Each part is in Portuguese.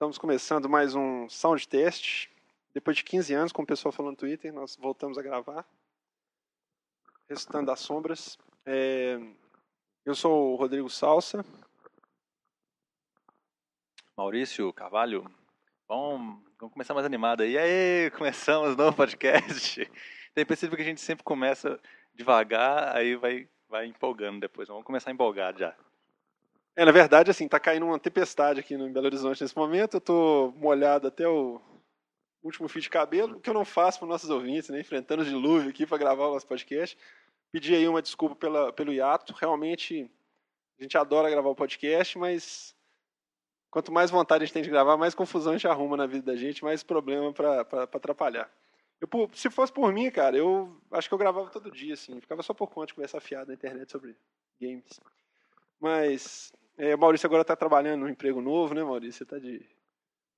Estamos começando mais um sound test. Depois de 15 anos, com o pessoal falando no Twitter, nós voltamos a gravar. Restando das sombras. É, eu sou o Rodrigo Salsa. Maurício Carvalho. Bom, vamos começar mais animado aí. E aí, começamos novo podcast. Tem percebido que a gente sempre começa devagar, aí vai, vai empolgando depois. Vamos começar empolgado já. É, na verdade, assim, tá caindo uma tempestade aqui no Belo Horizonte nesse momento. Eu tô molhado até o último fio de cabelo, o que eu não faço para nossos ouvintes, né? Enfrentando o dilúvio aqui para gravar o nosso podcast. Pedi aí uma desculpa pela, pelo hiato. Realmente, a gente adora gravar o podcast, mas quanto mais vontade a gente tem de gravar, mais confusão a gente arruma na vida da gente, mais problema para atrapalhar. Eu, se fosse por mim, cara, eu acho que eu gravava todo dia, assim. Ficava só por conta de conversar fiado na internet sobre games. Mas é, o Maurício agora está trabalhando num emprego novo, né, Maurício? Você está de,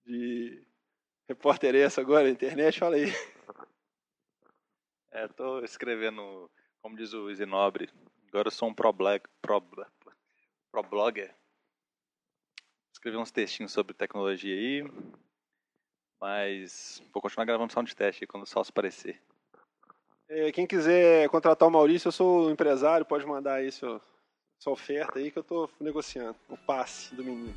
de repórter essa agora na internet? Fala aí. É, estou escrevendo, como diz o Zinobre, agora eu sou um pro-blogger. Pro, pro Escrevi uns textinhos sobre tecnologia aí, mas vou continuar gravando sound teste quando o Salso aparecer. É, quem quiser contratar o Maurício, eu sou empresário, pode mandar aí sua, sua oferta aí que eu estou negociando. O passe do menino.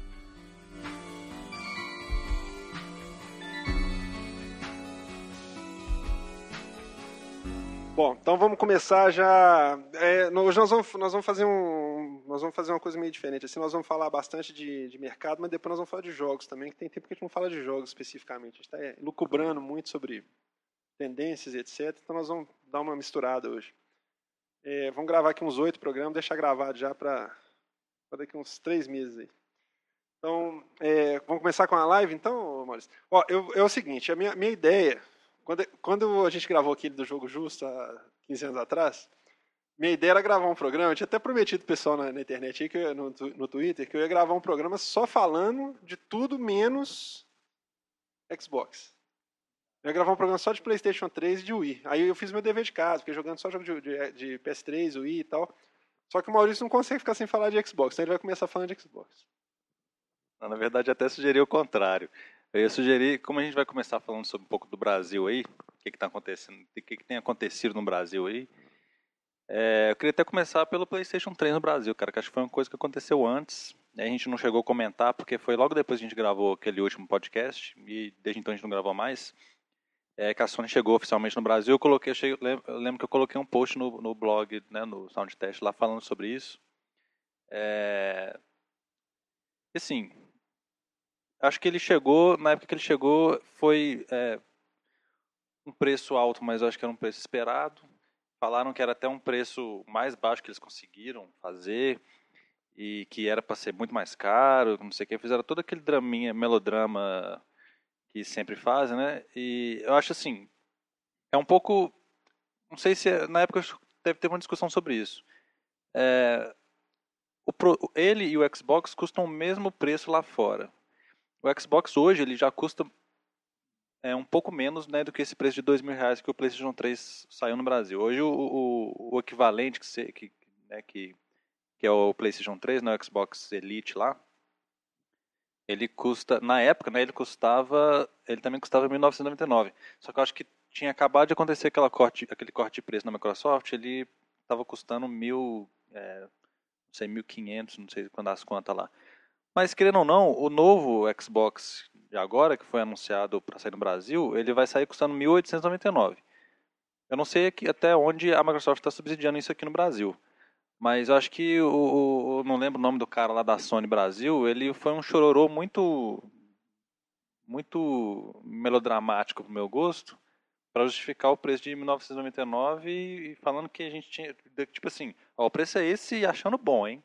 Bom, então vamos começar já. É, hoje nós vamos, nós vamos fazer um, nós vamos fazer uma coisa meio diferente. Assim, nós vamos falar bastante de, de mercado, mas depois nós vamos falar de jogos também, que tem tempo que a gente não fala de jogos especificamente. A gente está é, lucubrando muito sobre tendências etc. Então nós vamos dar uma misturada hoje. É, vamos gravar aqui uns oito programas, deixar gravado já para daqui uns três meses aí. Então, é, vamos começar com a live, então, Maurício? Ó, eu, é o seguinte, a minha, minha ideia quando, quando a gente gravou aquele do Jogo Justo há 15 anos atrás, minha ideia era gravar um programa, eu tinha até prometido pro pessoal na, na internet aí, que eu, no, no Twitter, que eu ia gravar um programa só falando de tudo menos Xbox. Eu ia gravar um programa só de PlayStation 3 e de Wii. Aí eu fiz meu dever de casa, fiquei jogando só jogo de, de, de PS3, Wii e tal. Só que o Maurício não consegue ficar sem falar de Xbox, então ele vai começar falando de Xbox. Na verdade, até sugeri o contrário. Eu ia sugerir, como a gente vai começar falando sobre um pouco do Brasil aí, o que está acontecendo, o que, que, tem acontecido no Brasil aí, é, eu queria até começar pelo PlayStation 3 no Brasil, cara, que acho que foi uma coisa que aconteceu antes, a gente não chegou a comentar, porque foi logo depois que a gente gravou aquele último podcast, e desde então a gente não gravou mais, é, que a Sony chegou oficialmente no Brasil, eu coloquei, eu, cheguei, eu lembro que eu coloquei um post no, no blog, né, no Soundtest lá falando sobre isso. É, assim, Acho que ele chegou, na época que ele chegou, foi é, um preço alto, mas acho que era um preço esperado. Falaram que era até um preço mais baixo que eles conseguiram fazer e que era para ser muito mais caro, não sei o que. Fizeram todo aquele draminha, melodrama que sempre fazem, né? E eu acho assim, é um pouco, não sei se na época deve ter uma discussão sobre isso. É, o, ele e o Xbox custam o mesmo preço lá fora. O Xbox hoje ele já custa é, um pouco menos né, do que esse preço de dois mil reais que o PlayStation 3 saiu no Brasil. Hoje o, o, o equivalente que, que, né, que, que é o PlayStation 3, né, o Xbox Elite lá, ele custa, na época, né, ele custava, ele também custava 1999. Só que eu acho que tinha acabado de acontecer aquela corte, aquele corte de preço na Microsoft, ele estava custando mil, é, não sei, 1.500, não sei quando as contas lá. Mas querendo ou não, o novo Xbox de agora, que foi anunciado para sair no Brasil, ele vai sair custando 1.899. Eu não sei aqui, até onde a Microsoft está subsidiando isso aqui no Brasil. Mas eu acho que o, o, não lembro o nome do cara lá da Sony Brasil, ele foi um chororô muito muito melodramático pro meu gosto, para justificar o preço de 1999 e falando que a gente tinha, tipo assim, ó, o preço é esse e achando bom, hein?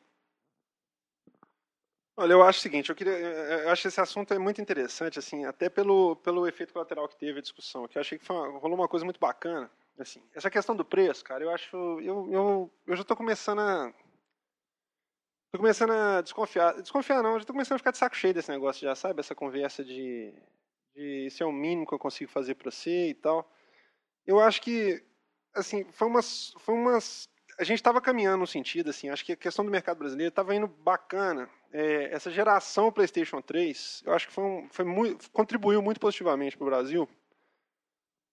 Olha, eu acho o seguinte, eu, queria, eu acho que esse assunto é muito interessante, assim, até pelo, pelo efeito colateral que teve a discussão, que eu achei que uma, rolou uma coisa muito bacana, assim, essa questão do preço, cara, eu acho, eu, eu, eu já estou começando a, tô começando a desconfiar, desconfiar não, já estou começando a ficar de saco cheio desse negócio já, sabe, essa conversa de, de isso é o mínimo que eu consigo fazer para você e tal, eu acho que, assim, foi umas, foi umas a gente estava caminhando no sentido, assim, acho que a questão do mercado brasileiro estava indo bacana. É, essa geração PlayStation 3, eu acho que foi, um, foi muito, contribuiu muito positivamente para o Brasil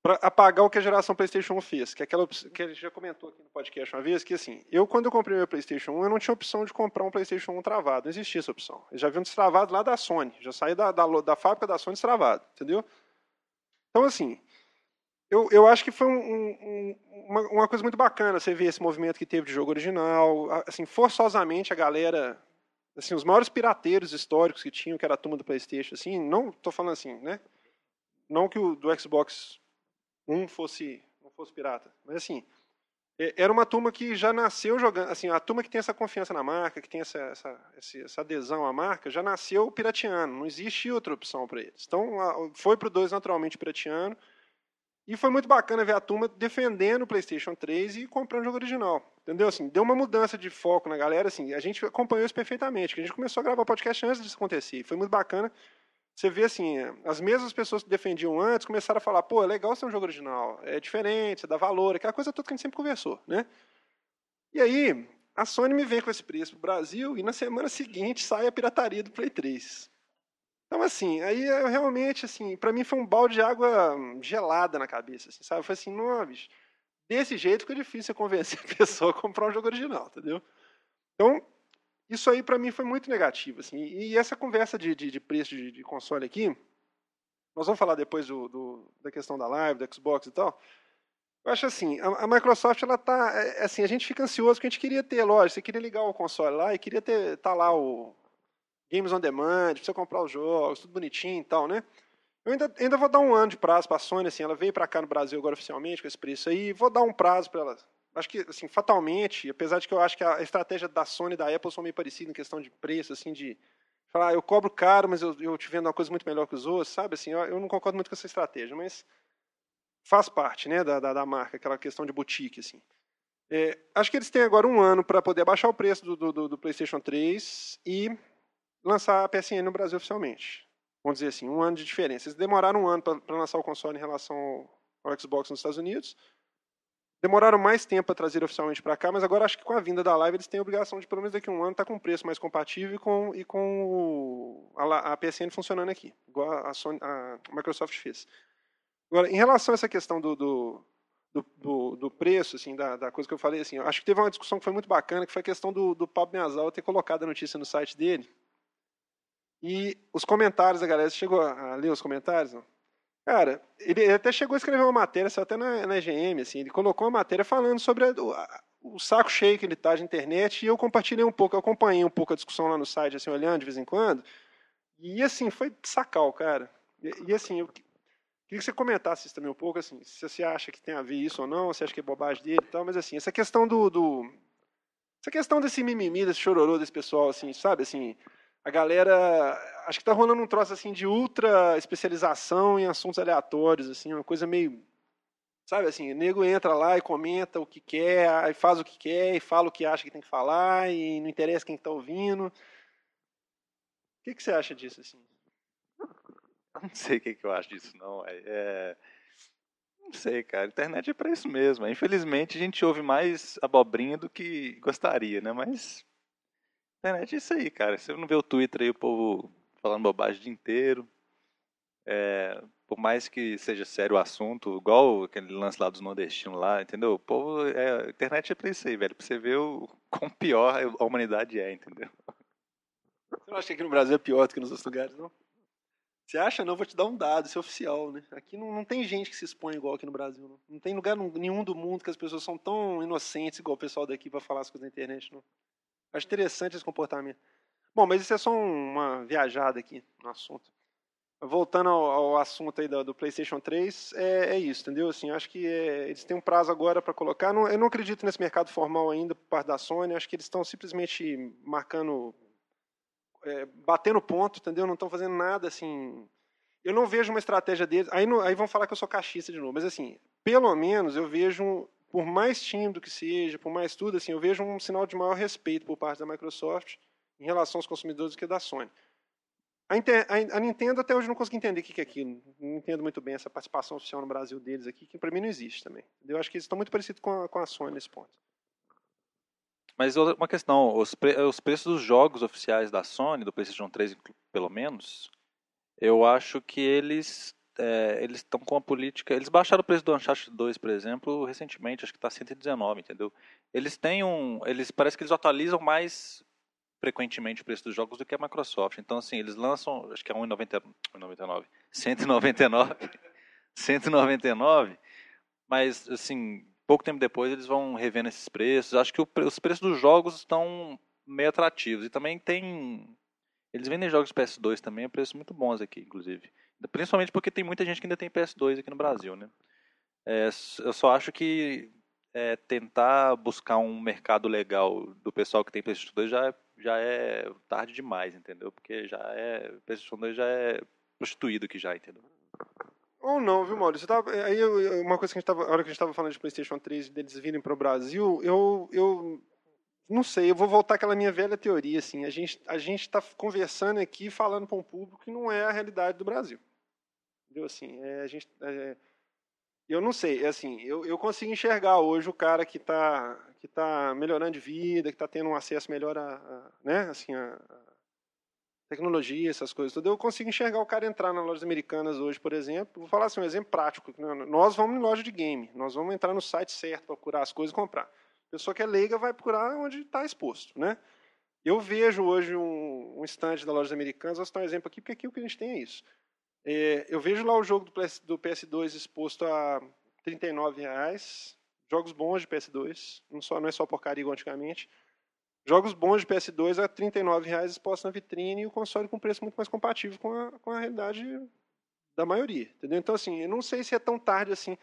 para apagar o que a geração PlayStation 1 fez, que é aquela que a gente já comentou aqui no podcast uma vez, que assim, eu quando eu comprei meu PlayStation 1, eu não tinha opção de comprar um PlayStation 1 travado, não existia essa opção. Eu já vi um destravado lá da Sony, já saí da, da, da fábrica da Sony destravado, entendeu? Então assim, eu, eu acho que foi um, um, uma, uma, coisa muito bacana você ver esse movimento que teve de jogo original. Assim, forçosamente a galera, assim, os maiores pirateiros históricos que tinham, que era a turma do PlayStation, assim, não estou falando assim, né? Não que o do Xbox 1 fosse não fosse pirata, mas assim, era uma turma que já nasceu jogando, assim, a turma que tem essa confiança na marca, que tem essa, essa, essa adesão à marca, já nasceu pirateando, não existe outra opção para eles. Então, foi para o 2 naturalmente pirateando, e foi muito bacana ver a turma defendendo o PlayStation 3 e comprando o jogo original. Entendeu? Assim, deu uma mudança de foco na galera. Assim, a gente acompanhou isso perfeitamente. Que a gente começou a gravar podcast antes disso acontecer. Foi muito bacana. Você vê assim, as mesmas pessoas que defendiam antes começaram a falar: pô, é legal ser um jogo original, é diferente, você dá valor, aquela coisa toda que a gente sempre conversou, né? E aí, a Sony me vem com esse preço pro Brasil e na semana seguinte sai a pirataria do Play 3. Então, assim, aí eu realmente, assim, para mim foi um balde de água gelada na cabeça, assim, sabe? Foi assim, não, bicho, desse jeito fica difícil convencer a pessoa a comprar um jogo original, entendeu? Então, isso aí para mim foi muito negativo, assim. E essa conversa de, de, de preço de, de, console aqui, nós vamos falar depois do, do, da questão da live, do Xbox e tal. Eu acho assim, a, a, Microsoft, ela tá, é, assim, a gente fica ansioso porque a gente queria ter, lógico, você queria ligar o console lá e queria ter, tá lá o Games on Demand, precisa comprar os jogos, tudo bonitinho e tal, né? Eu ainda, ainda vou dar um ano de prazo para a Sony, assim, ela veio para cá no Brasil agora oficialmente com esse preço aí, vou dar um prazo para ela. Acho que, assim, fatalmente, apesar de que eu acho que a estratégia da Sony e da Apple são meio parecidas em questão de preço, assim, de falar, ah, eu cobro caro, mas eu, eu te vendo uma coisa muito melhor que os outros, sabe? Assim, eu, eu não concordo muito com essa estratégia, mas faz parte, né, da, da, da marca, aquela questão de boutique, assim. É, acho que eles têm agora um ano para poder abaixar o preço do, do, do PlayStation 3 e lançar a PSN no Brasil oficialmente. Vamos dizer assim, um ano de diferença. Eles demoraram um ano para lançar o console em relação ao Xbox nos Estados Unidos. Demoraram mais tempo para trazer oficialmente para cá, mas agora acho que com a vinda da live eles têm a obrigação de, pelo menos daqui a um ano, estar tá com um preço mais compatível e com, e com o, a, a, PSN funcionando aqui, igual a, Sony, a, Microsoft fez. Agora, em relação a essa questão do, do, do, do preço, assim, da, da, coisa que eu falei, assim, acho que teve uma discussão que foi muito bacana, que foi a questão do, do Pablo Miazal ter colocado a notícia no site dele, e os comentários da galera, você chegou a ler os comentários? Não? Cara, ele até chegou a escrever uma matéria, só até na, na EGM, assim, ele colocou uma matéria falando sobre a, a, o, saco cheio que ele está de internet, e eu compartilhei um pouco, eu acompanhei um pouco a discussão lá no site, assim, olhando de vez em quando, e assim, foi sacal, cara. E, e assim, eu queria que você comentasse isso também um pouco, assim, se você acha que tem a ver isso ou não, se acha que é bobagem dele e tal, mas assim, essa questão do, do essa questão desse mimimi, desse chororô desse pessoal, assim, sabe, assim, a galera. Acho que tá rolando um troço assim de ultra especialização em assuntos aleatórios, assim, uma coisa meio. Sabe assim, o nego entra lá e comenta o que quer, e faz o que quer, e fala o que acha que tem que falar, e não interessa quem está ouvindo. O que, que você acha disso, assim? Não sei o que, que eu acho disso, não. É, é... Não sei, cara. A internet é para isso mesmo. Infelizmente, a gente ouve mais abobrinha do que gostaria, né? Mas internet é isso aí, cara. Você não vê o Twitter aí, o povo falando bobagem o dia inteiro. É, por mais que seja sério o assunto, igual aquele lance lá dos nordestinos lá, entendeu? O povo, é, a internet é pra isso aí, velho. Pra você ver o quão pior a humanidade é, entendeu? Você não acha que aqui no Brasil é pior do que nos outros lugares, não? Você acha? Não, vou te dar um dado, isso é oficial, né? Aqui não, não tem gente que se expõe igual aqui no Brasil, não. Não tem lugar nenhum do mundo que as pessoas são tão inocentes igual o pessoal daqui para falar as coisas na internet, não. Acho interessante esse comportamento. Bom, mas isso é só uma viajada aqui no assunto. Voltando ao, ao assunto aí do, do, PlayStation 3, é, é, isso, entendeu? Assim, acho que é, eles têm um prazo agora para colocar. Não, eu não acredito nesse mercado formal ainda por parte da Sony. Acho que eles estão simplesmente marcando, é, batendo ponto, entendeu? Não estão fazendo nada assim. Eu não vejo uma estratégia deles. Aí, aí vão falar que eu sou cachista de novo, mas assim, pelo menos eu vejo por mais tímido que seja, por mais tudo, assim, eu vejo um sinal de maior respeito por parte da Microsoft em relação aos consumidores do que da Sony. A, a, Nintendo até hoje não consegui entender o que, que é aquilo. Não entendo muito bem essa participação oficial no Brasil deles aqui, que para mim não existe também. Eu acho que eles estão muito parecidos com a, com a Sony nesse ponto. Mas uma questão, os, pre os preços dos jogos oficiais da Sony, do PlayStation 3 pelo menos, eu acho que eles é, eles estão com a política. Eles baixaram o preço do Uncharted 2, por exemplo, recentemente, acho que está 119, entendeu? Eles têm um. Eles parece que eles atualizam mais frequentemente o preço dos jogos do que a Microsoft. Então, assim, eles lançam, acho que é 1,99, 199, 199, mas, assim, pouco tempo depois eles vão revendo esses preços. Acho que o, os preços dos jogos estão meio atrativos. E também tem. Eles vendem jogos PS2 também a preços muito bons aqui, inclusive. Principalmente porque tem muita gente que ainda tem PS2 aqui no Brasil, né? É, eu só acho que é, tentar buscar um mercado legal do pessoal que tem PlayStation 2 já, já é tarde demais, entendeu? Porque já é. PlayStation 2 já é prostituído aqui já, entendeu? Ou não, viu, Maurício? Tava, aí uma coisa que a gente tava, a hora que a gente estava falando de PlayStation 3 deles virem para o Brasil, eu, eu não sei, eu vou voltar àquela minha velha teoria, assim, a gente a gente está conversando aqui, falando para um público que não é a realidade do Brasil. Entendeu? Assim, é, a gente, é, eu não sei, é assim, eu, eu consigo enxergar hoje o cara que está que tá melhorando de vida, que está tendo um acesso melhor a, a né, assim, a, a, tecnologia, essas coisas. Eu consigo enxergar o cara entrar nas lojas americanas hoje, por exemplo. Vou falar assim, um exemplo prático. Né, nós vamos em loja de game, nós vamos entrar no site certo procurar as coisas e comprar. Pessoa que é leiga vai procurar onde está exposto, né? Eu vejo hoje um, um stand da loja americanas, vou citar um exemplo aqui, porque aqui o que a gente tem é isso. É, eu vejo lá o jogo do, PS, do PS2 exposto a R$ reais, jogos bons de PS2, não, só, não é só porcaria igual antigamente. Jogos bons de PS2 a R$ reais expostos na vitrine e o console com preço muito mais compatível com a, com a realidade da maioria. Entendeu? Então, assim, eu não sei se é tão tarde assim.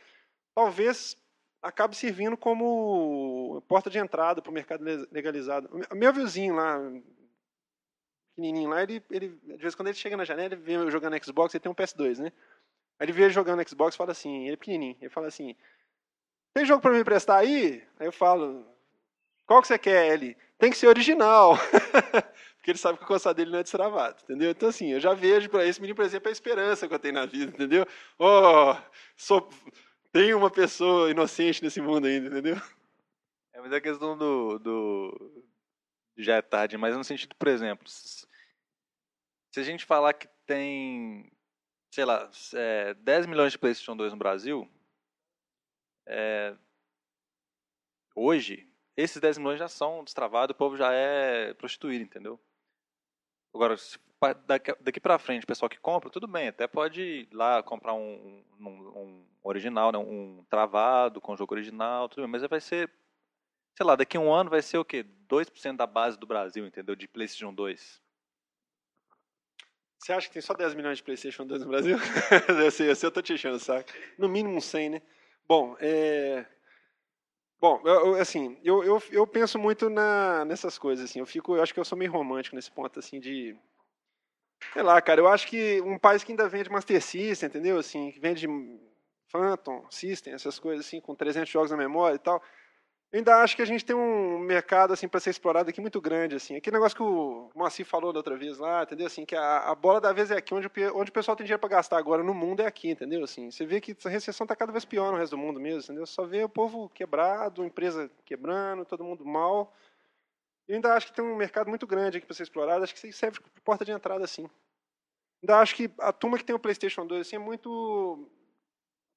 Talvez acabe servindo como porta de entrada para o mercado legalizado. O meu vizinho lá, pequenininho lá, ele, ele, de vez em quando ele chega na janela, ele vê jogando Xbox, ele tem um PS2, né? Aí ele vê jogando Xbox e fala assim, ele é pequenininho, ele fala assim, tem jogo para me emprestar aí? Aí eu falo, qual que você quer? Ele, tem que ser original. Porque ele sabe que o console dele não é destravado, entendeu? Então, assim, eu já vejo para esse menino, por exemplo, a esperança que eu tenho na vida, entendeu? Oh, sou, tem uma pessoa inocente nesse mundo ainda, entendeu? É, mas é questão do, do, já é tarde, mas no sentido, por exemplo, se a gente falar que tem, sei lá, é, 10 milhões de PlayStation 2 no Brasil, é, hoje, esses 10 milhões já são destravados, o povo já é prostituído, entendeu? Agora, se, daqui, pra frente, o pessoal que compra, tudo bem, até pode ir lá comprar um, um, um original, né, um travado com jogo original, tudo bem, mas vai ser sei lá, daqui a um ano vai ser o quê? 2% da base do Brasil, entendeu? De PlayStation 2. Você acha que tem só 10 milhões de PlayStation 2 no Brasil? eu, sei, eu sei, eu tô te enchendo o saco. No mínimo 100, né? Bom, é... Bom, eu, assim, eu, eu, eu penso muito na, nessas coisas, assim. Eu fico, eu acho que eu sou meio romântico nesse ponto, assim, de... Sei lá, cara, eu acho que um país que ainda vende Master System, entendeu? Assim, que vende Phantom System, essas coisas, assim, com 300 jogos na memória e tal eu ainda acho que a gente tem um mercado assim para ser explorado aqui muito grande assim. Aquele negócio que o Moacir falou da outra vez lá, entendeu? Assim, que a, a bola da vez é aqui onde, onde o pessoal tem dinheiro para gastar agora no mundo é aqui, entendeu? Assim, você vê que a recessão está cada vez pior no resto do mundo mesmo, entendeu? Só vê o povo quebrado, empresa quebrando, todo mundo mal. Eu ainda acho que tem um mercado muito grande aqui para ser explorado, acho que serve de porta de entrada assim. Ainda acho que a turma que tem o PlayStation 2 assim é muito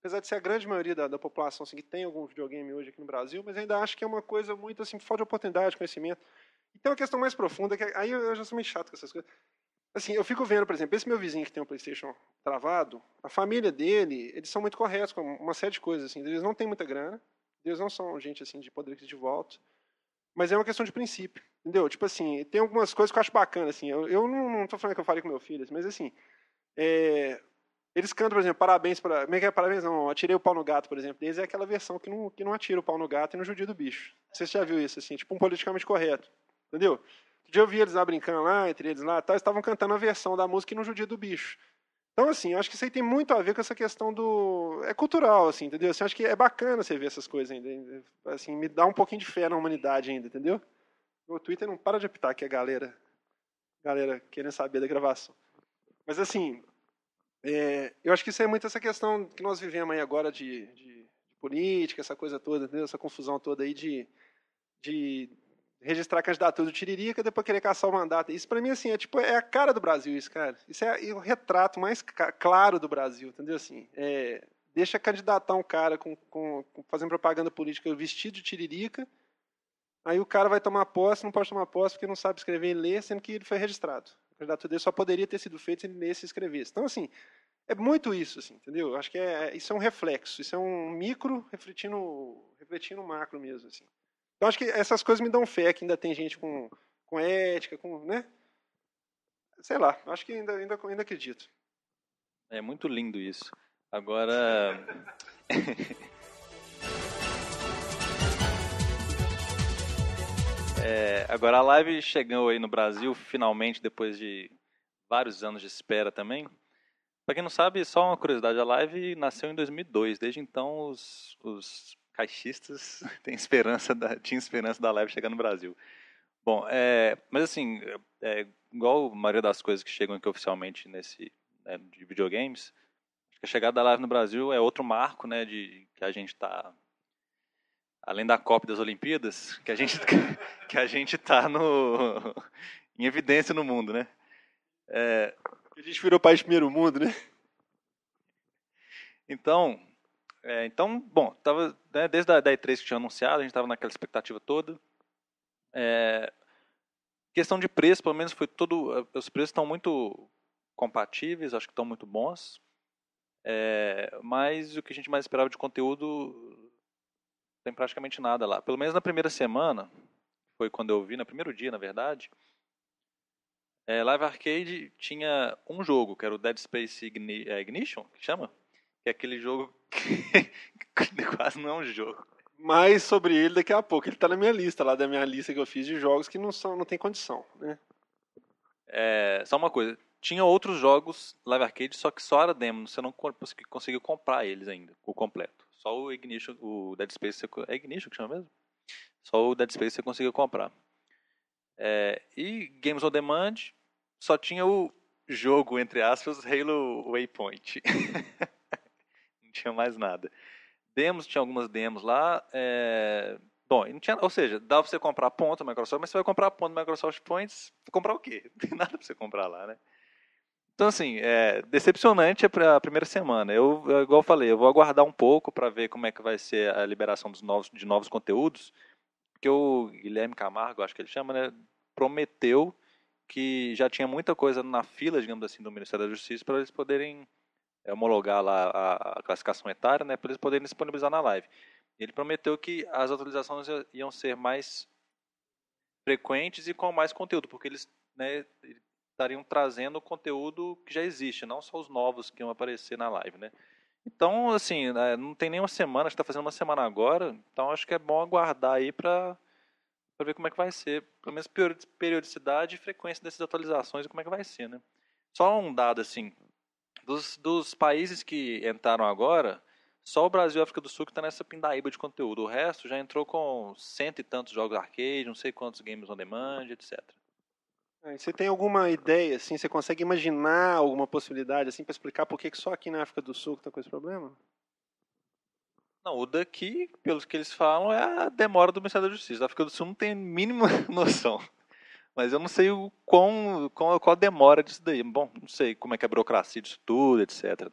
apesar de ser a grande maioria da, da população assim, que tem algum videogame hoje aqui no Brasil, mas ainda acho que é uma coisa muito assim, falta de oportunidade, conhecimento. E tem uma questão mais profunda, que aí eu já sou meio chato com essas coisas. Assim, eu fico vendo, por exemplo, esse meu vizinho que tem um PlayStation travado, a família dele, eles são muito corretos com uma série de coisas assim. Eles não têm muita grana, eles não são gente assim de poder de volta, mas é uma questão de princípio, entendeu? Tipo assim, tem algumas coisas que eu acho bacana assim. Eu, eu não, estou falando que eu falei com meu filho, mas assim, é, eles cantam, por exemplo, parabéns para. Como é que é parabéns? Não, atirei o pau no gato, por exemplo. Deles é aquela versão que não, que não atira o pau no gato e no judia do bicho. Você já viu isso, assim, tipo um politicamente correto. Entendeu? Um dia eu vi eles lá brincando lá, entre eles lá, tal, eles estavam cantando a versão da música e no judia do bicho. Então, assim, eu acho que isso aí tem muito a ver com essa questão do. É cultural, assim, entendeu? Assim, acho que é bacana você ver essas coisas ainda. Assim, me dá um pouquinho de fé na humanidade ainda, entendeu? O Twitter não para de apitar aqui a galera. Galera querendo saber da gravação. Mas, assim, é, eu acho que isso é muito essa questão que nós vivemos aí agora de, de, de política, essa coisa toda, entendeu? essa confusão toda aí de, de registrar a candidatura do Tiririca, depois querer caçar o mandato. Isso para mim assim, é tipo é a cara do Brasil isso, cara. Isso é o retrato mais claro do Brasil, entendeu assim? É, deixa candidatar um cara com, com, com, fazendo propaganda política vestido de Tiririca. Aí o cara vai tomar posse, não pode tomar posse porque não sabe escrever e ler, sendo que ele foi registrado. A candidatura dele só poderia ter sido feito se ele lesse e escrevesse. Então assim, é muito isso, assim, entendeu? Acho que é, isso é um reflexo, isso é um micro refletindo, refletindo macro mesmo, assim. Então acho que essas coisas me dão fé que ainda tem gente com, com ética, com, né? Sei lá, acho que ainda, ainda, ainda acredito. É muito lindo isso. Agora. é, agora a live chegou aí no Brasil, finalmente, depois de vários anos de espera também. Para quem não sabe, só uma curiosidade, a live nasceu em 2002. Desde então, os, os caixistas têm esperança da, tinham esperança da live chegar no Brasil. Bom, é, mas assim, é, igual a maioria das coisas que chegam aqui oficialmente nesse né, de videogames, a chegada da live no Brasil é outro marco, né, de que a gente está além da Copa das Olimpíadas, que a gente que a gente está no em evidência no mundo, né? É, a gente virou país primeiro mundo, né? Então, é, então, bom, tava, né, desde a da E3 que tinha anunciado, a gente estava naquela expectativa toda. É, questão de preço, pelo menos foi todo. Os preços estão muito compatíveis, acho que estão muito bons. É, mas o que a gente mais esperava de conteúdo tem praticamente nada lá. Pelo menos na primeira semana, foi quando eu vi, no primeiro dia, na verdade. É, Live Arcade tinha um jogo, que era o Dead Space Igni é, Ignition, que chama? Que é aquele jogo que quase não é um jogo. Mais sobre ele daqui a pouco. Ele está na minha lista, lá da minha lista que eu fiz de jogos que não são, não tem condição, né? É, só uma coisa, tinha outros jogos Live Arcade, só que só era demo, você não conseguiu comprar eles ainda, o completo. Só o Ignition, o Dead Space, é Ignition que chama mesmo? Só o Dead Space você conseguiu comprar. É, e Games on Demand só tinha o jogo, entre aspas, Halo Waypoint. não tinha mais nada. Demos, tinha algumas demos lá. É... Bom, não tinha, ou seja, dá pra você comprar ponto na Microsoft, mas você vai comprar ponto na Microsoft Points, comprar o quê? Não tem nada pra você comprar lá, né? Então, assim, é decepcionante a primeira semana. Eu, igual eu falei, eu vou aguardar um pouco para ver como é que vai ser a liberação dos novos, de novos conteúdos, porque o Guilherme Camargo, acho que ele chama, né, prometeu que já tinha muita coisa na fila, digamos assim, do Ministério da Justiça para eles poderem é, homologar lá a, a, classificação etária, né, para eles poderem disponibilizar na live. Ele prometeu que as atualizações iam ser mais frequentes e com mais conteúdo, porque eles né, estariam trazendo conteúdo que já existe, não só os novos que iam aparecer na live, né? Então, assim, né, não tem nem uma semana, a gente está fazendo uma semana agora, então acho que é bom aguardar aí para ver como é que vai ser, pelo menos periodicidade e frequência dessas atualizações e como é que vai ser, né? Só um dado assim, dos, dos países que entraram agora, só o Brasil e a África do Sul que está nessa pindaíba de conteúdo. O resto já entrou com cento e tantos jogos arcade, não sei quantos games on demand, etc. É, você tem alguma ideia, assim, você consegue imaginar alguma possibilidade, assim, para explicar por que só aqui na África do Sul está com esse problema? Não, o daqui, pelos que eles falam, é a demora do Ministério da Justiça. A África do Sul não tem a mínima noção. Mas eu não sei o quão, qual, qual a demora disso daí. Bom, não sei como é que é a burocracia disso tudo, etc.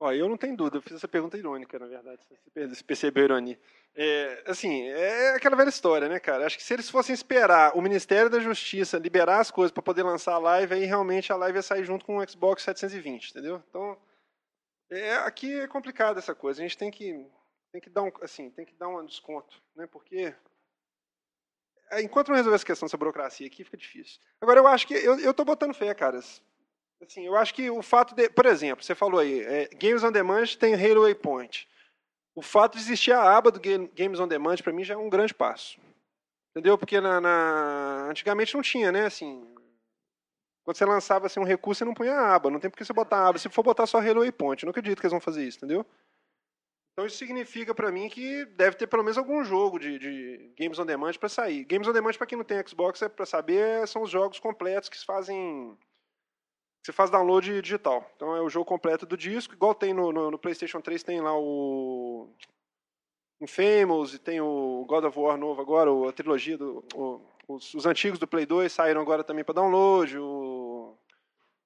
Ó, eu não tenho dúvida, eu fiz essa pergunta irônica, na verdade, você percebeu a ironia. É, assim, é aquela velha história, né, cara? Acho que se eles fossem esperar o Ministério da Justiça liberar as coisas para poder lançar a live, aí realmente a live ia sair junto com o Xbox 720, entendeu? Então, é, aqui é complicado essa coisa. A gente tem que, tem que dar um, assim, tem que dar um desconto, né? Porque enquanto não resolver essa questão dessa burocracia aqui, fica difícil. Agora, eu acho que eu, tô botando fé, caras. Assim, eu acho que o fato de, por exemplo, você falou aí, é, Games on Demand tem Halo Waypoint. O fato de existir a aba do Games on Demand para mim já é um grande passo. Entendeu? Porque na, na, antigamente não tinha, né? Assim, quando você lançava assim, um recurso, você não punha a aba. Não tem porque você botar a aba. Se for botar só Halo Waypoint, eu não acredito que eles vão fazer isso, entendeu? Então isso significa para mim que deve ter pelo menos algum jogo de, de Games on Demand para sair. Games on Demand, para quem não tem Xbox, é para saber, são os jogos completos que fazem. Você faz download digital. Então é o jogo completo do disco, igual tem no, no, no PlayStation 3, tem lá o. Infamous, e tem o God of War novo agora, a trilogia, do, o, os, os, antigos do Play 2 saíram agora também para download, o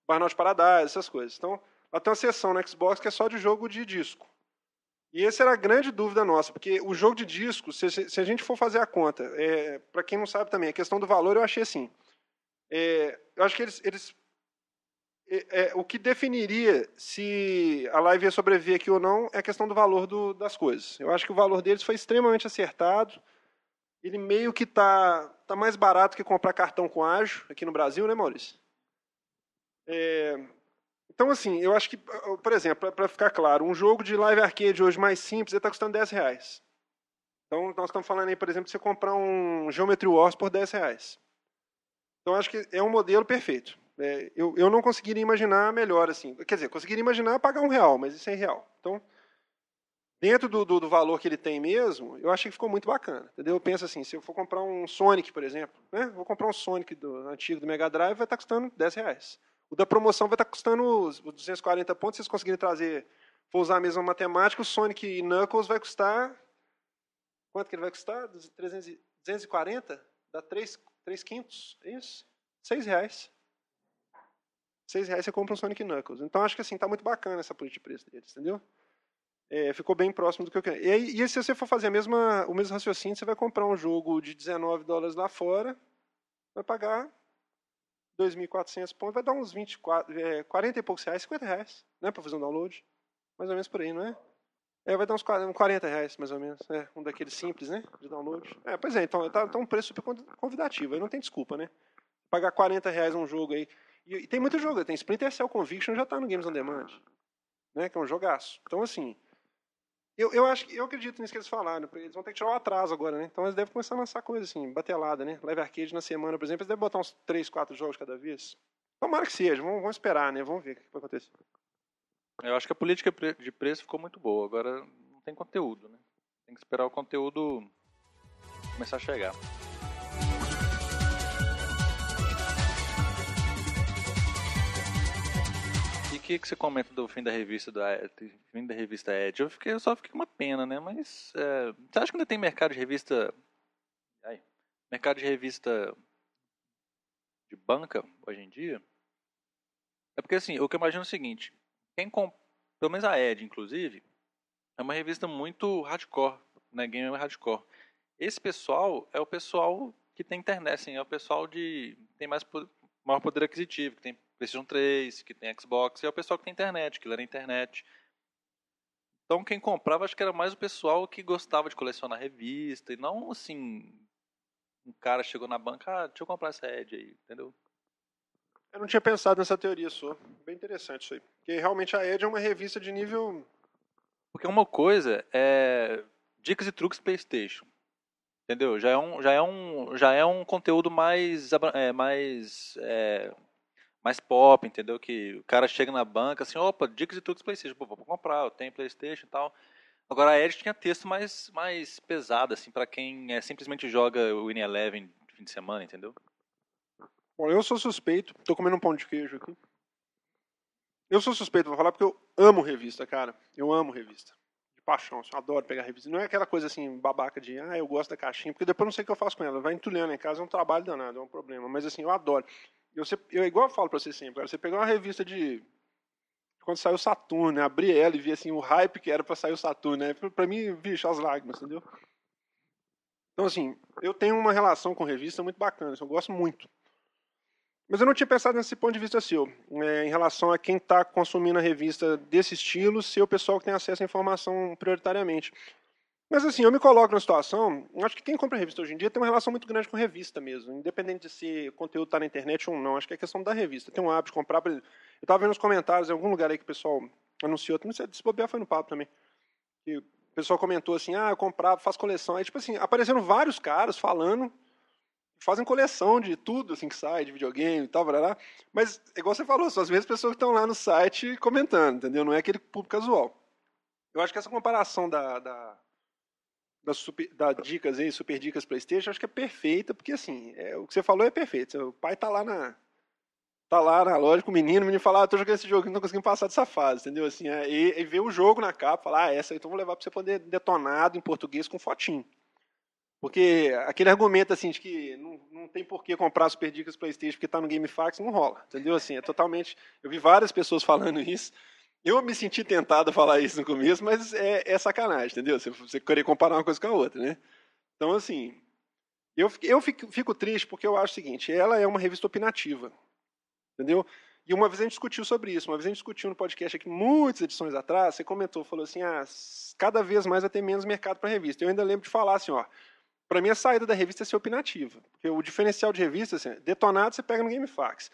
Burnout Paradise, essas coisas. Então, lá tem uma seção no Xbox que é só de jogo de disco. E essa era a grande dúvida nossa, porque o jogo de disco, se, se a gente for fazer a conta, é, para quem não sabe também, a questão do valor eu achei assim. É, eu acho que eles, eles é, é, o que definiria se a live ia sobreviver aqui ou não é a questão do valor do, das coisas. Eu acho que o valor deles foi extremamente acertado. Ele meio que está tá mais barato que comprar cartão com ágio aqui no Brasil, né, Maurício? É, então, assim, eu acho que, por exemplo, para ficar claro, um jogo de live arcade hoje mais simples está custando 10 reais. Então, nós estamos falando aí, por exemplo, de você comprar um Geometry Wars por 10 reais. Então, acho que é um modelo perfeito. É, eu, eu não conseguiria imaginar melhor assim. Quer dizer, conseguiria imaginar pagar um real, mas isso é real. Então, dentro do, do, do, valor que ele tem mesmo, eu achei que ficou muito bacana. Entendeu? Eu penso assim, se eu for comprar um Sonic, por exemplo, né? vou comprar um Sonic do antigo do Mega Drive, vai estar custando 10 reais. O da promoção vai estar custando os 240 pontos, vocês conseguirem trazer, for usar a mesma matemática, o Sonic Knuckles vai custar. Quanto que ele vai custar? 300, 240? Dá 3, 3 quintos, é isso? 6 reais. 6 reais você compra um Sonic Knuckles. Então acho que assim, tá muito bacana essa política de preço deles, entendeu? É, ficou bem próximo do que eu queria. E, aí, e se você for fazer mesma, o mesmo raciocínio, você vai comprar um jogo de 19 dólares lá fora, vai pagar 2.400 pontos, vai dar uns 24, é, 40 e poucos reais, 50 reais, né, para fazer um download. Mais ou menos por aí, não é? É, vai dar uns 40 reais, mais ou menos. É, um daqueles simples, né? De download. É, pois é, então tá, tá um preço super convidativo. Aí não tem desculpa, né? Pagar 40 reais um jogo aí. E, e tem muito jogo, tem Splinter Cell Conviction já está no Games on Demand, né, que é um jogaço. Então, assim, eu, eu acho eu acredito nisso que eles falaram. Eles vão ter que tirar o atraso agora, né? Então eles devem começar a lançar coisa assim, batelada, né? Live Arcade na semana, por exemplo, eles devem botar uns 3, 4 jogos cada vez. Tomara que seja, vamos, vamos esperar, né? Vamos ver o que vai acontecer. Eu acho que a política de preço ficou muito boa. Agora não tem conteúdo, né? Tem que esperar o conteúdo começar a chegar. Que, você comenta do fim da revista do fim da revista Edge? Eu, fiquei, eu só fiquei com uma pena, né? Mas é, você acha que ainda tem mercado de revista. Ai, mercado de revista de banca hoje em dia? É porque assim, o que eu imagino é o seguinte, quem comp... pelo menos a Edge, inclusive, é uma revista muito hardcore, né? Game hardcore. Esse pessoal é o pessoal que tem internet, assim, é o pessoal de tem mais maior poder aquisitivo, que tem PlayStation 3, que tem Xbox, e é o pessoal que tem internet, que lê na internet. Então quem comprava acho que era mais o pessoal que gostava de colecionar revista, e não assim, um cara chegou na banca, ah, deixa eu comprar essa Edge aí, entendeu? Eu não tinha pensado nessa teoria sua. Bem interessante isso aí. Porque realmente a Edge é uma revista de nível. Porque uma coisa é dicas e truques PlayStation. Entendeu? Já é um, já é um, já é um conteúdo mais, é, mais é, mais pop, entendeu? Que o cara chega na banca assim, opa, dicas e truques PlayStation, pô, vou comprar, eu tenho PlayStation e tal. Agora a Edge tinha texto mais, mais pesado, assim, para quem é, simplesmente joga o Win Eleven no fim de semana, entendeu? Bom, eu sou suspeito, tô comendo um pão de queijo aqui. Eu sou suspeito, vou falar porque eu amo revista, cara. Eu amo revista. De paixão, assim, eu adoro pegar revista. Não é aquela coisa assim, babaca de, ah, eu gosto da caixinha, porque depois não sei o que eu faço com ela. Vai entulhando em casa, é um trabalho danado, é um problema. Mas assim, eu adoro. Eu, eu igual eu falo para você sempre, cara, você pegar uma revista de quando saiu o Saturno, né? Abrir ela e ver assim o hype que era para sair o Saturno, né? Mim, bicho, as lágrimas, entendeu? Então assim, eu tenho uma relação com revista muito bacana, eu gosto muito. Mas eu não tinha pensado nesse ponto de vista seu, é, em relação a quem está consumindo a revista desse estilo, ser o pessoal que tem acesso à informação prioritariamente. Mas assim, eu me coloco na situação, acho que quem compra revista hoje em dia tem uma relação muito grande com revista mesmo, independente de se o conteúdo está na internet ou não, acho que é questão da revista. Tem um hábito de comprar, eu estava vendo nos comentários em algum lugar aí que o pessoal anunciou, não sei, se bobear foi no papo também, que o pessoal comentou assim, ah, eu comprava, faço coleção, aí tipo assim, aparecendo vários caras falando, fazem coleção de tudo assim que sai, de videogame e tal, blá, mas igual você falou, são as mesmas pessoas que estão lá no site comentando, entendeu? Não é aquele público casual. Eu acho que essa comparação da, da das, super, das dicas aí, super dicas PlayStation, acho que é perfeita, porque assim, é, o que você falou é perfeito. O pai tá lá na tá lá na loja com o menino, o menino fala, ah, tô jogando esse jogo, não tô conseguindo passar dessa fase, entendeu? Assim, é, e, e ver o jogo na capa, falar, ah, essa então vou levar pra você poder detonado em português com fotinho. Porque aquele argumento assim de que não, não tem por que comprar Super Dicas Playstation porque tá no GameFAQs, não rola, entendeu? Assim, é totalmente... Eu vi várias pessoas falando isso, eu me senti tentado a falar isso no começo, mas é, é sacanagem, entendeu? Você, você querer comparar uma coisa com a outra, né? Então, assim, eu, eu fico, fico, triste porque eu acho o seguinte: ela é uma revista opinativa. Entendeu? E uma vez a gente discutiu sobre isso. Uma vez a gente discutiu no podcast aqui, muitas edições atrás, você comentou, falou assim: ah, cada vez mais vai ter menos mercado para revista. Eu ainda lembro de falar assim: ó, para mim a saída da revista é ser opinativa. Porque o diferencial de revista, assim, detonado você pega no GameFAQs.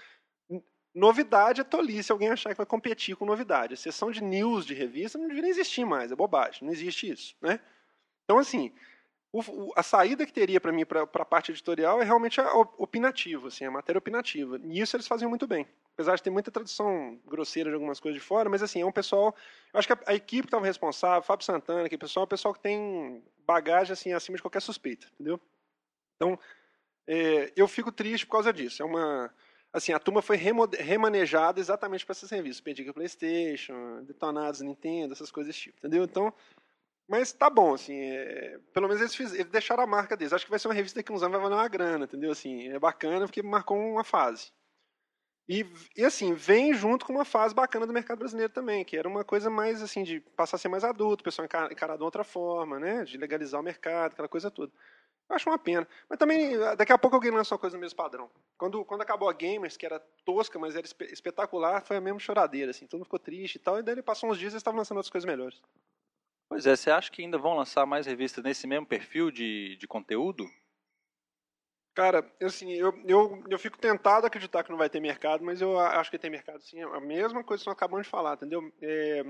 Novidade é tolice alguém achar que vai competir com novidade. A de news de revista não deveria existir mais, é bobagem, não existe isso. Né? Então, assim, o, o, a saída que teria para mim para a parte editorial é realmente a opinativa, assim, a matéria opinativa. E isso eles faziam muito bem. Apesar de ter muita tradução grosseira de algumas coisas de fora, mas assim, é um pessoal. Eu acho que a, a equipe estava responsável, Fábio Santana, que pessoal é um pessoal que tem bagagem assim, acima de qualquer suspeita, entendeu? Então, é, eu fico triste por causa disso. É uma. Assim, a turma foi remanejada exatamente para essas revistas. Pediga PlayStation, Detonados Nintendo, essas coisas desse tipo, entendeu? Então, mas tá bom, assim, é, pelo menos eles, fiz, eles, deixaram a marca deles. Acho que vai ser uma revista que uns anos vai valer uma grana, entendeu? Assim, é bacana porque marcou uma fase. E, e, assim, vem junto com uma fase bacana do mercado brasileiro também, que era uma coisa mais, assim, de passar a ser mais adulto, o pessoal encarado de outra forma, né? De legalizar o mercado, aquela coisa toda. Eu acho uma pena. Mas também, daqui a pouco alguém lança uma coisa no mesmo padrão. Quando, quando acabou a Gamers, que era tosca, mas era espetacular, foi a mesma choradeira, assim. Todo mundo ficou triste e tal, e daí ele passou uns dias e eles estavam lançando outras coisas melhores. Pois é, você acha que ainda vão lançar mais revistas nesse mesmo perfil de, de conteúdo? Cara, assim, eu, eu, eu fico tentado a acreditar que não vai ter mercado, mas eu acho que tem mercado sim. É a mesma coisa que nós acabamos de falar, entendeu? É,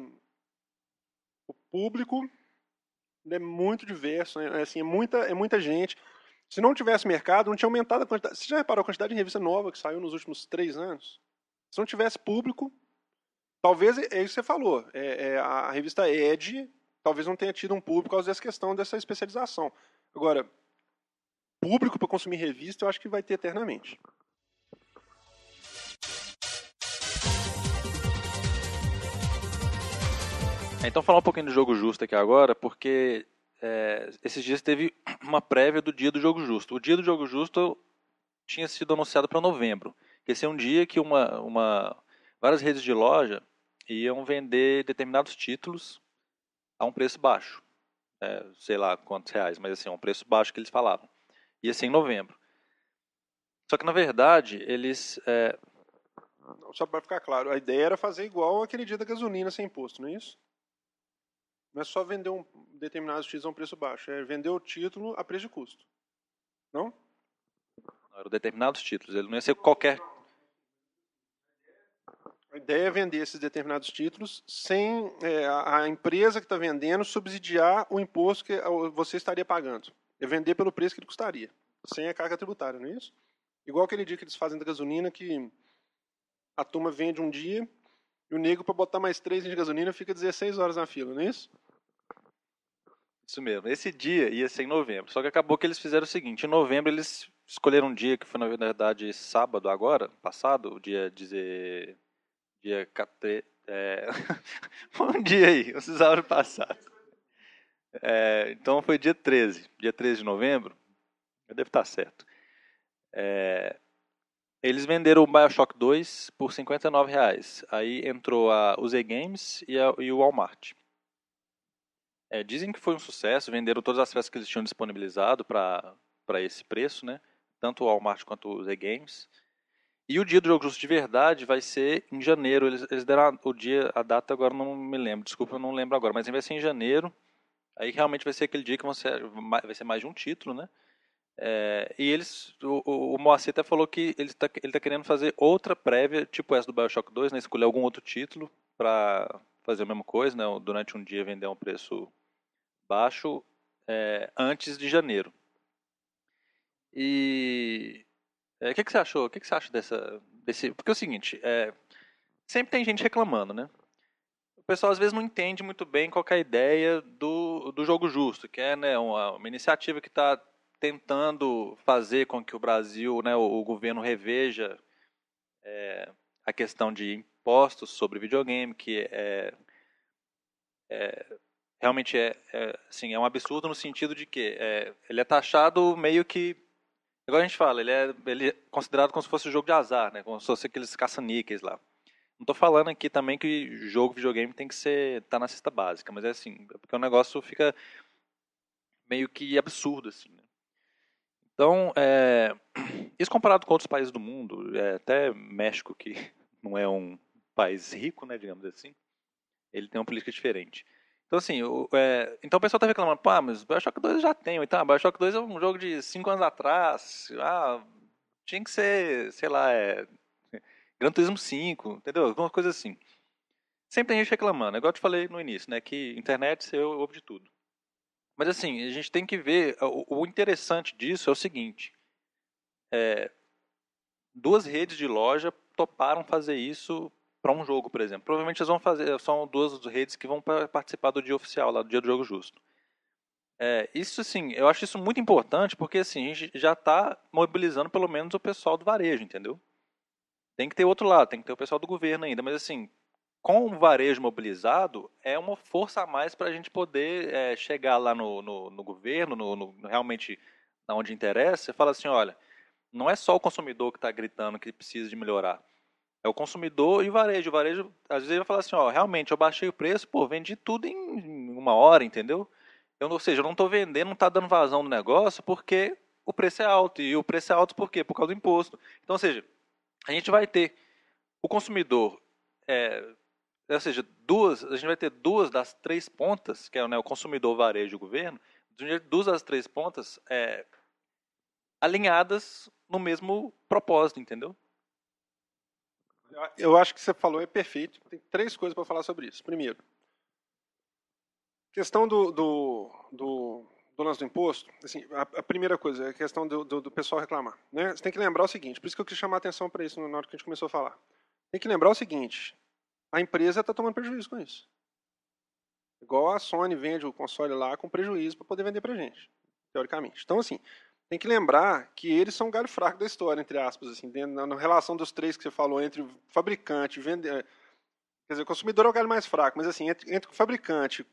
o público é muito diverso, é, assim, é, muita, é muita gente. Se não tivesse mercado, não tinha aumentado a quantidade. Você já reparou a quantidade de revista nova que saiu nos últimos três anos? Se não tivesse público, talvez é isso que você falou. É, é a revista Ed talvez não tenha tido um público por causa dessa questão dessa especialização. Agora, público para consumir revista, eu acho que vai ter eternamente. Então falar um pouquinho do jogo justo aqui agora, porque é, esses dias teve uma prévia do dia do jogo justo. O dia do jogo justo tinha sido anunciado para novembro. Esse é um dia que uma, uma, várias redes de loja iam vender determinados títulos a um preço baixo. É, sei lá quantos reais, mas assim, é um preço baixo que eles falavam. Ia ser em novembro. Só que, na verdade, eles... É... Só para ficar claro, a ideia era fazer igual aquele dia da gasolina sem imposto, não é isso? Não é só vender um determinado título a um preço baixo, é vender o título a preço de custo. Não? Não, eram determinados títulos, ele não ia ser qualquer a ideia é vender esses determinados títulos sem é, a empresa que está vendendo subsidiar o imposto que você estaria pagando. É vender pelo preço que ele custaria, sem a carga tributária, não é isso? Igual aquele dia que eles fazem da gasolina, que a turma vende um dia e o nego, para botar mais três de gasolina, fica 16 horas na fila, não é isso? Isso mesmo. Esse dia ia ser em novembro. Só que acabou que eles fizeram o seguinte: em novembro eles escolheram um dia que foi, na verdade, sábado agora, passado, o dia dizer dia 14. É... um dia aí, os anos passados. É, então foi dia 13, dia 13 de novembro. Eu devo estar certo. É, eles venderam o Bioshock 2 por 59 reais. Aí entrou a UZ Games e, a, e o Walmart. É, dizem que foi um sucesso, venderam todas as peças que eles tinham disponibilizado para esse preço, né? Tanto o Walmart quanto o UZ Games. E o dia do jogo justo de verdade vai ser em janeiro. Eles, eles deram o dia, a data agora não me lembro, desculpa, eu não lembro agora, mas vai ser em janeiro. Aí realmente vai ser aquele dia que você, vai ser mais de um título, né? É, e eles, o, o Moacir até falou que ele está ele tá querendo fazer outra prévia, tipo essa do Bioshock 2, né? Escolher algum outro título para fazer a mesma coisa, né? Durante um dia vender a um preço baixo é, antes de janeiro. E é, o que, que você achou? O que, que você acha dessa, desse? Porque é o seguinte, é, sempre tem gente reclamando, né? O pessoal às vezes não entende muito bem qual é a ideia do, do jogo justo, que é né, uma, uma iniciativa que está tentando fazer com que o Brasil, né, o, o governo reveja é, a questão de impostos sobre videogame, que é, é realmente é, é, assim, é um absurdo no sentido de que é, ele é taxado meio que Igual a gente fala, ele é, ele é considerado como se fosse um jogo de azar, né? Como se fosse aqueles caça-níqueis lá. Não estou falando aqui também que jogo videogame tem que ser tá na cesta básica, mas é assim, é porque o negócio fica meio que absurdo assim. Né? Então, é, isso comparado com outros países do mundo, é, até México que não é um país rico, né, digamos assim, ele tem uma política diferente. Então, assim, o, é, então o pessoal tá reclamando, pá, mas Bioshock 2 eu já tenho. Então, Bioshock 2 é um jogo de 5 anos atrás. Ah, tinha que ser, sei lá, é, Gran Turismo 5, entendeu? Alguma coisa assim. Sempre tem gente reclamando, é igual eu te falei no início, né? Que internet é o ovo de tudo. Mas assim, a gente tem que ver, o, o interessante disso é o seguinte. É, duas redes de loja toparam fazer isso para um jogo, por exemplo. Provavelmente eles vão fazer, são duas redes que vão participar do dia oficial, lá do dia do jogo justo. É, isso assim, eu acho isso muito importante porque assim, a gente já está mobilizando pelo menos o pessoal do varejo, entendeu? Tem que ter outro lado, tem que ter o pessoal do governo ainda, mas assim, com o varejo mobilizado, é uma força a mais para a gente poder é, chegar lá no, no, no governo, no, no, realmente onde interessa, e falar assim, olha, não é só o consumidor que está gritando que precisa de melhorar. É o consumidor e o varejo. O varejo, às vezes, vai falar assim, ó, realmente, eu baixei o preço, pô, vendi tudo em uma hora, entendeu? Eu, ou seja, eu não estou vendendo, não está dando vazão no negócio porque o preço é alto. E o preço é alto por quê? Por causa do imposto. Então, ou seja, a gente vai ter o consumidor, é, ou seja, duas, a gente vai ter duas das três pontas, que é né, o consumidor, o varejo e o governo, duas das três pontas é, alinhadas no mesmo propósito, entendeu? Eu acho que você falou é perfeito. Tem três coisas para falar sobre isso. Primeiro, questão do, do, do, do lance do imposto. Assim, a, a, primeira coisa é a questão do, do, do, pessoal reclamar. Né? Você tem que lembrar o seguinte, por isso que eu quis chamar a atenção para isso na hora que a gente começou a falar. Tem que lembrar o seguinte, a empresa está tomando prejuízo com isso. Igual a Sony vende o console lá com prejuízo para poder vender para gente, teoricamente. Então, assim, tem que lembrar que eles são o galho fraco da história, entre aspas, assim, na, relação dos três que você falou, entre fabricante, vende, eh, quer dizer, o consumidor é o galho mais fraco, mas assim, entre, entre o fabricante,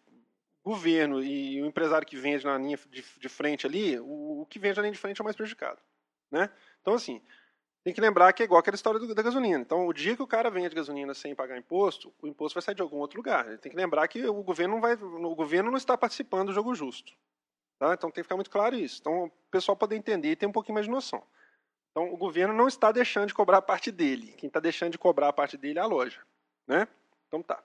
governo e o empresário que vende na linha de, de frente ali, o, o, que vende na linha de frente é o mais prejudicado, né? Então, assim, tem que lembrar que é igual aquela história do, da gasolina. Então, o dia que o cara vende gasolina sem pagar imposto, o imposto vai sair de algum outro lugar. Tem que lembrar que o governo não vai, o governo não está participando do jogo justo. Tá? Então tem que ficar muito claro isso. Então o pessoal poder entender e ter um pouquinho mais de noção. Então o governo não está deixando de cobrar a parte dele. Quem está deixando de cobrar a parte dele é a loja. Né? Então tá.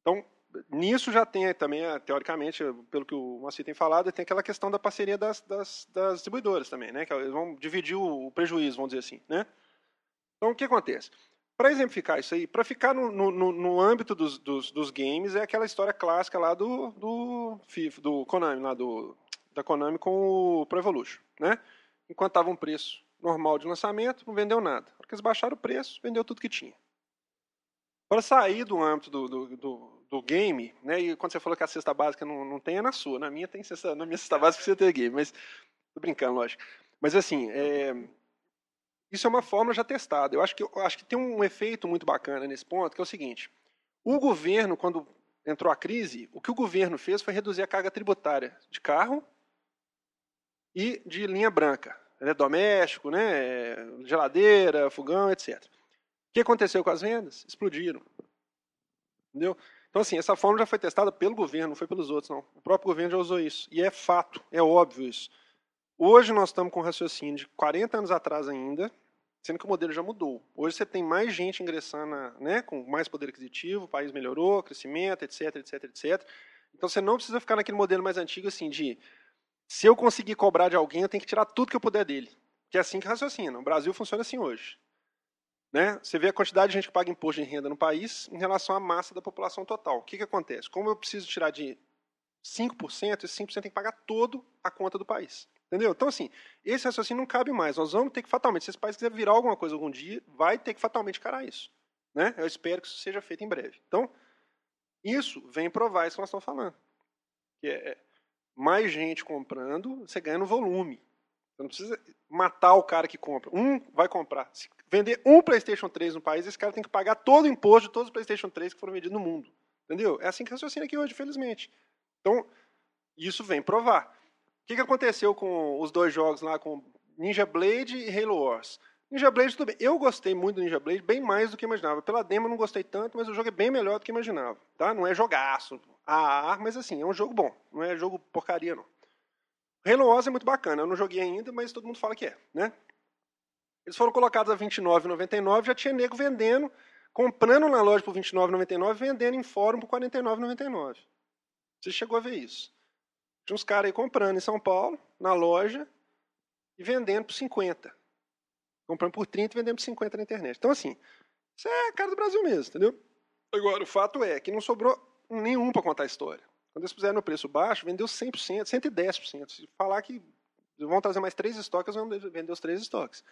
Então nisso já tem também, teoricamente, pelo que o Moacir tem falado, tem aquela questão da parceria das, das, das distribuidoras também, né? Que eles vão dividir o, prejuízo, vamos dizer assim, né? Então o que acontece? Para exemplificar isso aí, para ficar no, no, no âmbito dos, dos, dos, games, é aquela história clássica lá do, do FIFA, do Konami, lá do da Konami com o Pro Evolution, né? Enquanto estava um preço normal de lançamento, não vendeu nada. Porque eles baixaram o preço, vendeu tudo que tinha. Para sair do âmbito do, do, do, do, game, né? E quando você falou que a cesta básica não, não tem, é na sua. Na minha tem cesta, na minha cesta básica precisa ter game, mas tô brincando, lógico. Mas assim, é, isso é uma forma já testada. Eu acho que eu acho que tem um efeito muito bacana nesse ponto, que é o seguinte: o governo, quando entrou a crise, o que o governo fez foi reduzir a carga tributária de carro e de linha branca, né, doméstico, né, geladeira, fogão, etc. O que aconteceu com as vendas? Explodiram. Entendeu? Então, assim, essa fórmula já foi testada pelo governo, não foi pelos outros, não. O próprio governo já usou isso. E é fato, é óbvio isso. Hoje nós estamos com um raciocínio de 40 anos atrás ainda, sendo que o modelo já mudou. Hoje você tem mais gente ingressando, né, com mais poder aquisitivo, o país melhorou, crescimento, etc, etc, etc. Então você não precisa ficar naquele modelo mais antigo assim de se eu conseguir cobrar de alguém, eu tenho que tirar tudo que eu puder dele. Que é assim que raciocina. O Brasil funciona assim hoje. Né? Você vê a quantidade de gente que paga imposto de renda no país em relação à massa da população total. O que, que acontece? Como eu preciso tirar de 5%, esse 5% tem que pagar todo a conta do país. Entendeu? Então, assim, esse raciocínio não cabe mais. Nós vamos ter que fatalmente, se esse país quiser virar alguma coisa algum dia, vai ter que fatalmente encarar isso. Né? Eu espero que isso seja feito em breve. Então, isso vem provar isso que nós estamos falando. Que é, mais gente comprando, você ganha no volume. Você não precisa matar o cara que compra. Um vai comprar. Se vender um PlayStation 3 no país, esse cara tem que pagar todo o imposto de todos os PlayStation 3 que foram vendidos no mundo. Entendeu? É assim que raciocina aqui hoje, felizmente. Então, isso vem provar. O que, aconteceu com os dois jogos lá, com Ninja Blade e Halo Wars? Ninja Blade, tudo bem. Eu gostei muito do Ninja Blade, bem mais do que imaginava. Pela demo não gostei tanto, mas o jogo é bem melhor do que imaginava. Tá? Não é jogaço, ah, mas assim, é um jogo bom. Não é jogo porcaria, não. Halo Wars é muito bacana. Eu não joguei ainda, mas todo mundo fala que é, né? Eles foram colocados a R$29,99, já tinha nego vendendo, comprando na loja por R$29,99, vendendo em fórum por R$49,99. Você chegou a ver isso. Tinha uns caras aí comprando em São Paulo, na loja, e vendendo por 50. Comprando por 30 e vendendo por 50 na internet. Então, assim, isso é a cara do Brasil mesmo, entendeu? Agora, o fato é que não sobrou nenhum para contar a história. Quando eles puseram no preço baixo, vendeu 100%, 110%. Se falar que vão trazer mais três estoques, vão vender os três estoques.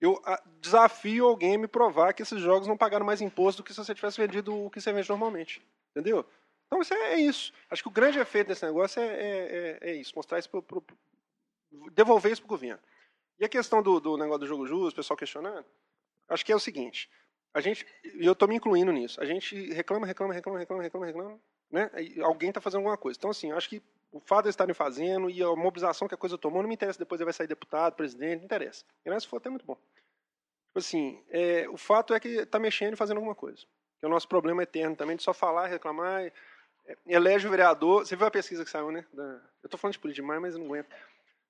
Eu desafio alguém a me provar que esses jogos não pagaram mais imposto do que se você tivesse vendido o que você vende normalmente. Entendeu? Então isso é, é isso. Acho que o grande efeito desse negócio é, é, é, é isso, mostrar isso pro, devolver isso para o governo. E a questão do, do negócio do jogo justo, o pessoal questionando, acho que é o seguinte, a gente, e eu estou me incluindo nisso, a gente reclama, reclama, reclama, reclama, reclama, reclama, né? E alguém está fazendo alguma coisa. Então, assim, acho que o fato de estarem fazendo e a mobilização que a coisa tomou, não me interessa depois ele vai sair deputado, presidente, não interessa. E se for até muito bom. Tipo assim, é, o fato é que está mexendo e fazendo alguma coisa. Que é o nosso problema eterno também de só falar, reclamar, é, elege o vereador. Você viu a pesquisa que saiu, né? Da, eu estou falando de política demais, mas não aguento.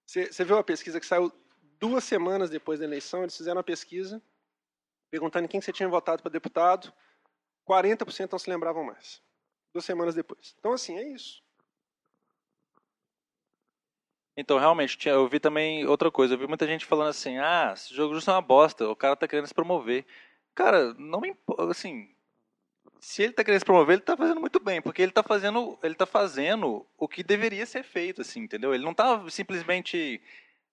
Você, você viu a pesquisa que saiu duas semanas depois da eleição? Eles fizeram uma pesquisa perguntando em quem você tinha votado para deputado. 40% não se lembravam mais. Duas semanas depois. Então, assim, é isso. Então, realmente, eu vi também outra coisa. Eu vi muita gente falando assim: ah, esse jogo justo é uma bosta, o cara tá querendo se promover. Cara, não me importa, assim, se ele está querendo se promover, ele está fazendo muito bem, porque ele está fazendo, ele tá fazendo o que deveria ser feito, assim, entendeu? Ele não está simplesmente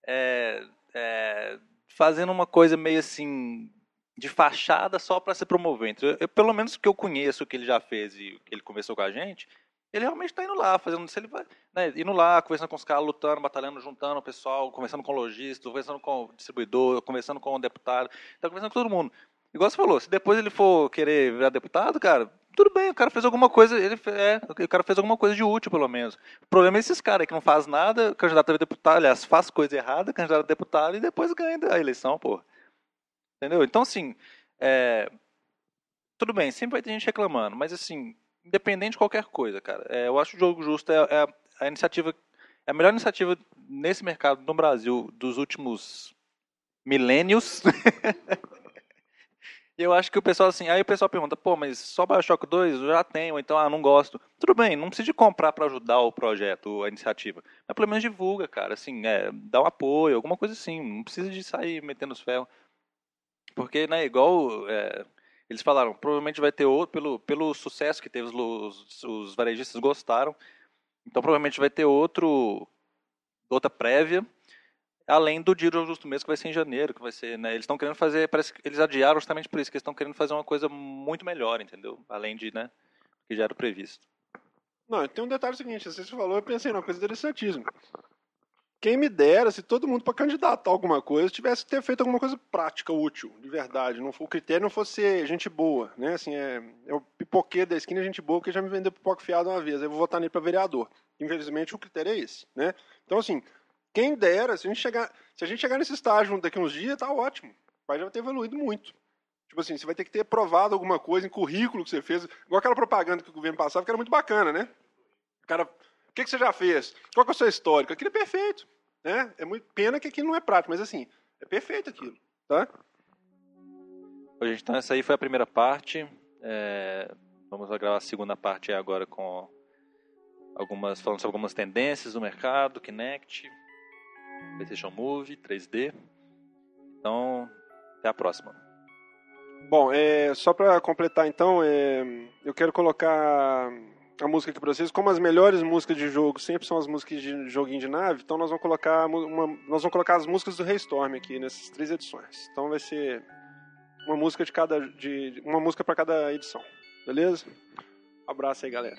é, é, fazendo uma coisa meio assim de fachada só para se promover. Eu, eu, pelo menos que eu conheço, o que ele já fez e o que ele conversou com a gente, ele realmente está indo lá, fazendo se ele vai, né, indo lá, conversando com os caras, lutando, batalhando, juntando o pessoal, conversando com o lojista, conversando com o distribuidor, conversando com o deputado, está conversando com todo mundo. Igual você falou, se depois ele for querer virar deputado, cara, tudo bem, o cara fez alguma coisa, ele é, o cara fez alguma coisa de útil, pelo menos. O problema é esses caras que não faz nada, candidato a deputado, aliás, faz coisa errada, candidato a deputado e depois ganha a eleição, pô. Entendeu? Então, assim, é, tudo bem, sempre vai ter gente reclamando, mas assim, independente de qualquer coisa, cara, é, eu acho o jogo justo é, é a iniciativa, é a melhor iniciativa nesse mercado no Brasil dos últimos milênios. Eu acho que o pessoal, assim, aí o pessoal pergunta, pô, mas só Bioshock 2 eu já tenho, então, ah, não gosto. Tudo bem, não precisa de comprar para ajudar o projeto, a iniciativa. Mas pelo menos divulga, cara, assim, é, dá um apoio, alguma coisa assim. Não precisa de sair metendo os ferros. Porque, né, igual é, eles falaram, provavelmente vai ter outro, pelo, pelo sucesso que teve, os, os varejistas gostaram. Então provavelmente vai ter outro, outra prévia além do do justo mês que vai ser em janeiro, que vai ser, né? Eles estão querendo fazer, parece que eles adiaram justamente por isso, que eles estão querendo fazer uma coisa muito melhor, entendeu? Além de, né, que já era previsto. Não, tem um detalhe seguinte, você falou, eu pensei numa coisa interessantíssima. Quem me dera se todo mundo para candidatar alguma coisa tivesse que ter feito alguma coisa prática, útil, de verdade. Não, o critério não fosse gente boa, né? Assim, é, é o da esquina, gente boa, que já me vendeu pipoca fiado uma vez. Aí eu vou votar nele para vereador. Infelizmente o critério é esse, né? Então assim, quem dera, se a gente chegar, se a gente chegar nesse estágio daqui uns dias, tá ótimo. Vai já ter evoluído muito. Tipo assim, você vai ter que ter provado alguma coisa em currículo que você fez, igual aquela propaganda que o governo passava, que era muito bacana, né? O cara, o que, que você já fez? Qual que é o seu histórico? Aquilo é perfeito, né? É muito pena que aquilo não é prático, mas assim, é perfeito aquilo, tá? Oi, gente, então essa aí foi a primeira parte. É, vamos gravar a segunda parte agora com algumas falando sobre algumas tendências do mercado, Kinect, PlayStation Move, 3D. Então, até a próxima. Bom, é, só para completar então, é, eu quero colocar a música aqui para vocês. Como as melhores músicas de jogo sempre são as músicas de joguinho de nave, então nós vamos colocar uma, nós vamos colocar as músicas do Raystorm aqui nessas três edições. Então vai ser uma música de cada de uma música para cada edição. Beleza? Um abraço aí, galera.